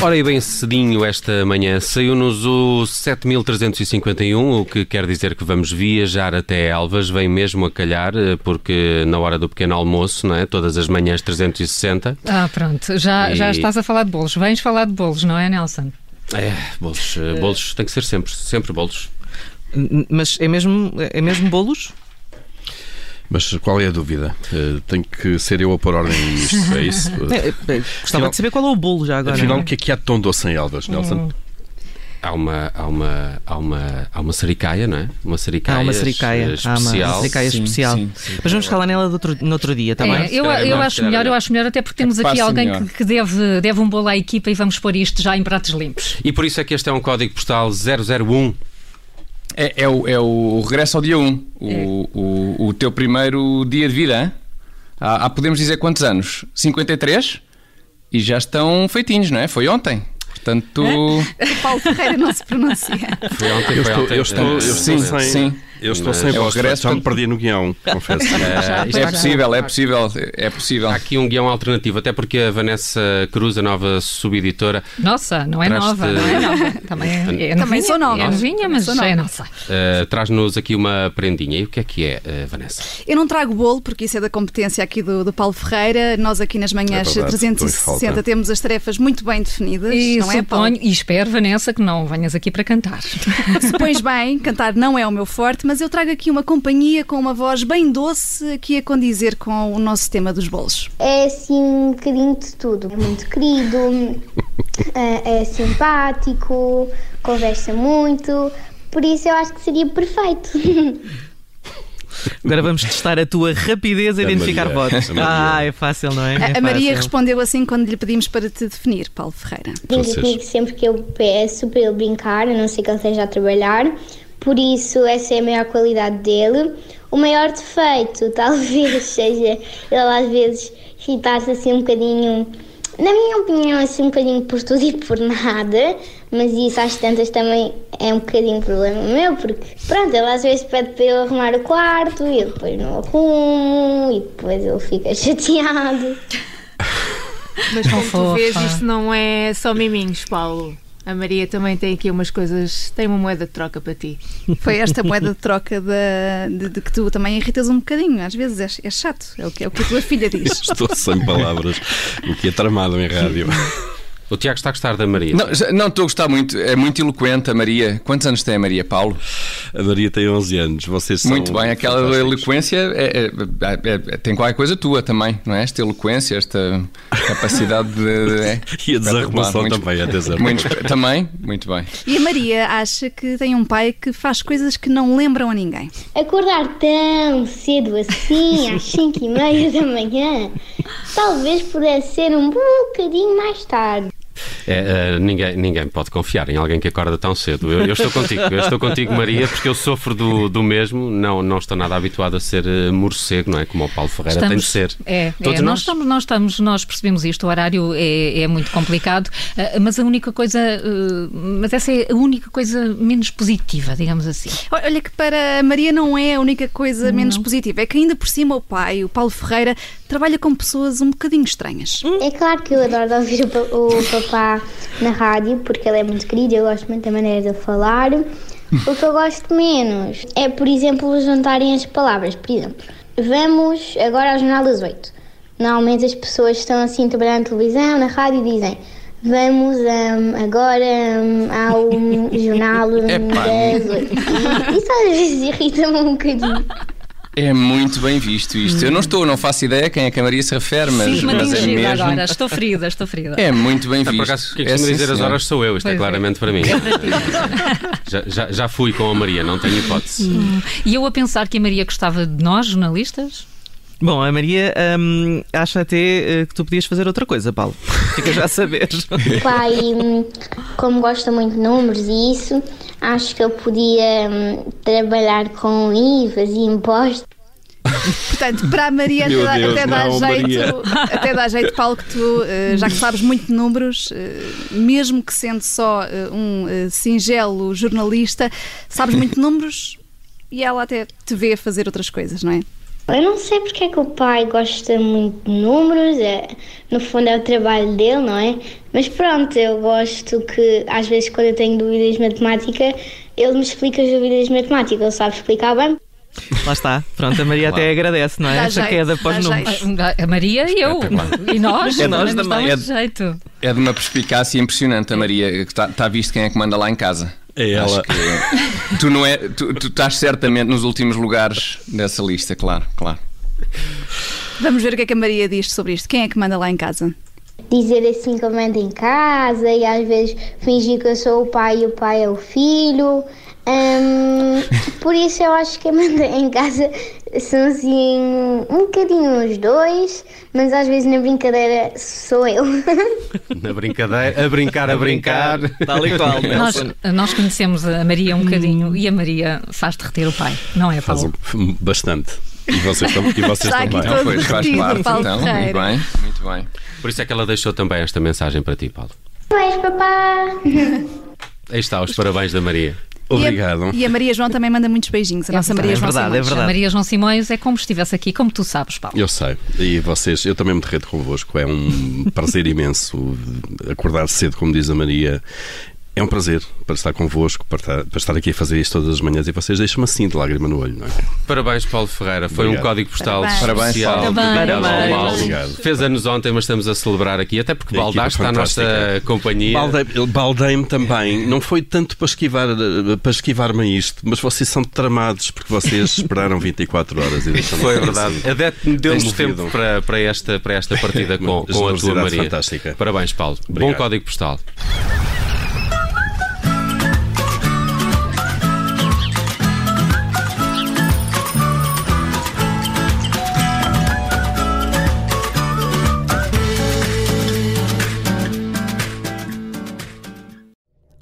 Ora, e bem cedinho esta manhã saiu-nos o 7351, o que quer dizer que vamos viajar até Elvas, vem mesmo a calhar, eh, porque na hora do pequeno almoço, não é? Todas as manhãs 360. Ah, pronto, já, E- já estás a falar de bolos. Vens falar de bolos, não é, Nelson? É, bolos, eh, bolos tem que ser sempre, sempre bolos. Mas é mesmo, é mesmo bolos? Mas qual é a dúvida? Eh, tenho que ser eu a pôr ordem nisto, é isso? É, é, gostava de saber qual é o bolo já agora. Afinal, o que é que há de tão doce em Elvas, Nelson? Há uma, há uma, há uma, há uma sericaia, não é? Uma sericaia, Há uma sericaia. eh, Há uma especial. sericaia Sim, especial. sim, sim. Mas vamos falar nela de outro, no outro dia, está É, bem? eu, é eu melhor, acho é melhor, eu acho melhor, até porque temos É aqui alguém melhor. que, que deve, deve um bolo à equipa e vamos pôr isto já em pratos limpos. E por isso é que este é um código postal 001. É, é o, é o regresso ao dia 1, o, o, o teu primeiro dia de vida. hein? Há, há, podemos dizer quantos anos? 53? E já estão feitinhos, não é? Foi ontem. Portanto, O Paulo Ferreira não se pronuncia. Foi ontem, Eu foi estou, ontem. eu estou, eu estou Sim, sem, sim. Eu estou Mas sem é voz, regresso já me perdi no guião, confesso. é está- possível, é possível, é possível. Há aqui um guião alternativo, até porque a Vanessa Cruz, a nova subeditora, Nossa, não é nova, não é nova. Também é, é Também sou nova. É novinha, mas é nossa. eh, traz-nos aqui uma prendinha. E o que é que é, eh, Vanessa? Eu não trago bolo, porque isso é da competência aqui do, do Paulo Ferreira. Nós aqui nas manhãs É verdade, 360 falta. temos as tarefas muito bem definidas, E não é, Paulo? suponho, e espero, Vanessa, que não venhas aqui para cantar. Supões bem, cantar não é o meu forte, mas eu trago aqui uma companhia com uma voz bem doce, aqui a condizer com o nosso tema dos bolos. É assim um bocadinho de tudo. É muito querido, é, é simpático, conversa muito, por isso eu acho que seria perfeito. Agora vamos testar a tua rapidez a A identificar Maria, votos. a Maria. Ah, é fácil, não é? A- É a Maria fácil. respondeu assim quando lhe pedimos para te definir, Paulo Ferreira. Brinca comigo sempre que eu peço para ele brincar, a não ser que ele esteja a trabalhar, por isso essa é a maior qualidade dele. O maior defeito talvez seja ele às vezes irritar-se assim um bocadinho, na minha opinião, assim um bocadinho por tudo e por nada, mas isso às tantas também é um bocadinho problema meu, porque pronto, ele às vezes pede para eu arrumar o quarto e eu depois não arrumo e depois ele fica chateado. Mas como tu vês, isto não é só miminhos, Paulo. A Maria também tem aqui umas coisas, tem uma moeda de troca para ti. Foi esta moeda de troca de, de- de que tu também irritas um bocadinho, às vezes é, é chato, é o, que, é o que a tua filha diz. Estou sem palavras, o que é tramado em rádio. O Tiago está a gostar da Maria. Não, não, estou a gostar muito, é muito eloquente a Maria. Quantos anos tem a Maria Paulo? A Maria tem 11 anos, vocês são Muito bem, aquela eloquência é- é- é- é- tem qualquer coisa tua também, não é? Esta eloquência, esta capacidade de. é, E a desarrumação Muito- também, atenção. muito- também, muito bem. E a Maria acha que tem um pai que faz coisas que não lembram a ninguém. Acordar tão cedo assim, às 5 e meia da manhã, talvez pudesse ser um bocadinho mais tarde. É, eh, ninguém, ninguém pode confiar em alguém que acorda tão cedo. Eu, eu estou contigo, eu estou contigo, Maria, porque eu sofro do, do mesmo. Não, não estou nada habituado a ser eh, morcego, não é? Como o Paulo Ferreira tem de ser. É, Todos é, nós? nós estamos, nós estamos, nós percebemos isto, o horário é, é muito complicado, eh, mas a única coisa, mas essa é a única coisa menos positiva, digamos assim. Olha que para a Maria não é a única coisa menos positiva, é que ainda por cima o pai, o Paulo Ferreira, trabalha com pessoas um bocadinho estranhas. É claro que eu adoro ouvir o, pa- o papá na rádio, porque ele é muito querido, eu gosto muito da maneira de falar. O que eu gosto menos é, por exemplo, juntarem as palavras. Por exemplo, vamos agora ao Jornal das Oito. Normalmente as pessoas estão assim trabalhando na televisão, na rádio e dizem vamos hum, agora hum, ao Jornal das Oito. Isso às vezes irrita-me um bocadinho. É muito bem visto isto. Eu não estou, não faço ideia a quem é que a Maria se refere, mas, Sinto-me mas é mesmo. agora, estou ferida, estou ferida. É muito bem Ah, por visto. acaso, quem É, costuma sim, dizer as horas sou eu, isto é Pois é. claramente para mim. já, já, já fui com a Maria, não tenho hipótese. E eu a pensar que a Maria gostava de nós, jornalistas? Bom, a Maria hum, acha até eh, que tu podias fazer outra coisa, Paulo. Fica já a saber. pai, hum, como gosta muito de números e isso, acho que eu podia hum, trabalhar com IVAs e impostos. Portanto, para a Maria até, Deus, até dá não, jeito, Maria. até dá jeito, Paulo, que tu, eh, já que sabes muito de números, eh, mesmo que sendo só um singelo jornalista, sabes muito de números e ela até te vê a fazer outras coisas, não é? Eu não sei porque é que o pai gosta muito de números, é, no fundo é o trabalho dele, não é? Mas pronto, eu gosto que às vezes quando eu tenho dúvidas de matemática, ele me explica as dúvidas de matemática, ele sabe explicar bem. Lá está. Pronto, a Maria até agradece, não é? Dá Essa jeito, queda para os números. A Maria e eu. E nós, É nós também. Damos jeito. É de uma perspicácia impressionante, a Maria, que está tá visto quem é que manda lá em casa. É ela. Acho que tu não é, tu, tu estás certamente nos últimos lugares dessa lista, claro, claro. Vamos ver o que é que a Maria diz sobre isto. Quem é que manda lá em casa? Dizer assim que eu mando em casa e às vezes fingir que eu sou o pai e o pai é o filho. Hum, por isso eu acho que a manda em casa são assim um bocadinho os dois, mas às vezes na brincadeira sou eu. Na brincadeira, a brincar, a brincar. Tal e qual, Nós, nós conhecemos a Maria um bocadinho e a Maria faz derreter o pai, não é, Faz Paulo? um- bastante. E vocês, tam- e vocês também. pois faz parte, então. Muito bem, muito bem. Por isso é que ela deixou também esta mensagem para ti, Paulo. Mas papá! Aí está, os parabéns da Maria. Obrigado. E a Maria João também manda muitos beijinhos. A nossa verdade, Maria é João verdade, é Simões. verdade. A Maria João Simões é como se estivesse aqui, como tu sabes, Paulo. Eu sei. E vocês, eu também me derreto convosco. É um prazer imenso acordar cedo, como diz a Maria. É um prazer para estar convosco, para estar, para estar aqui a fazer isto todas as manhãs e vocês deixam-me assim de lágrima no olho, não é? Parabéns, Paulo Ferreira. Foi Obrigado. um código postal Parabéns. Especial. Paulo. Parabéns. Parabéns. Paulo. Obrigado. Fez anos ontem, mas estamos a celebrar aqui, até porque Baldaste a nossa companhia. Baldei- Baldei-me também. Não foi tanto para esquivar para esquivar-me a isto, mas vocês são tramados porque vocês esperaram 24 horas e Foi verdade. A Det deu-nos tempo para, para, esta, para esta partida com, com a tua Maria. fantástica. Parabéns, Paulo. Obrigado. Bom código postal.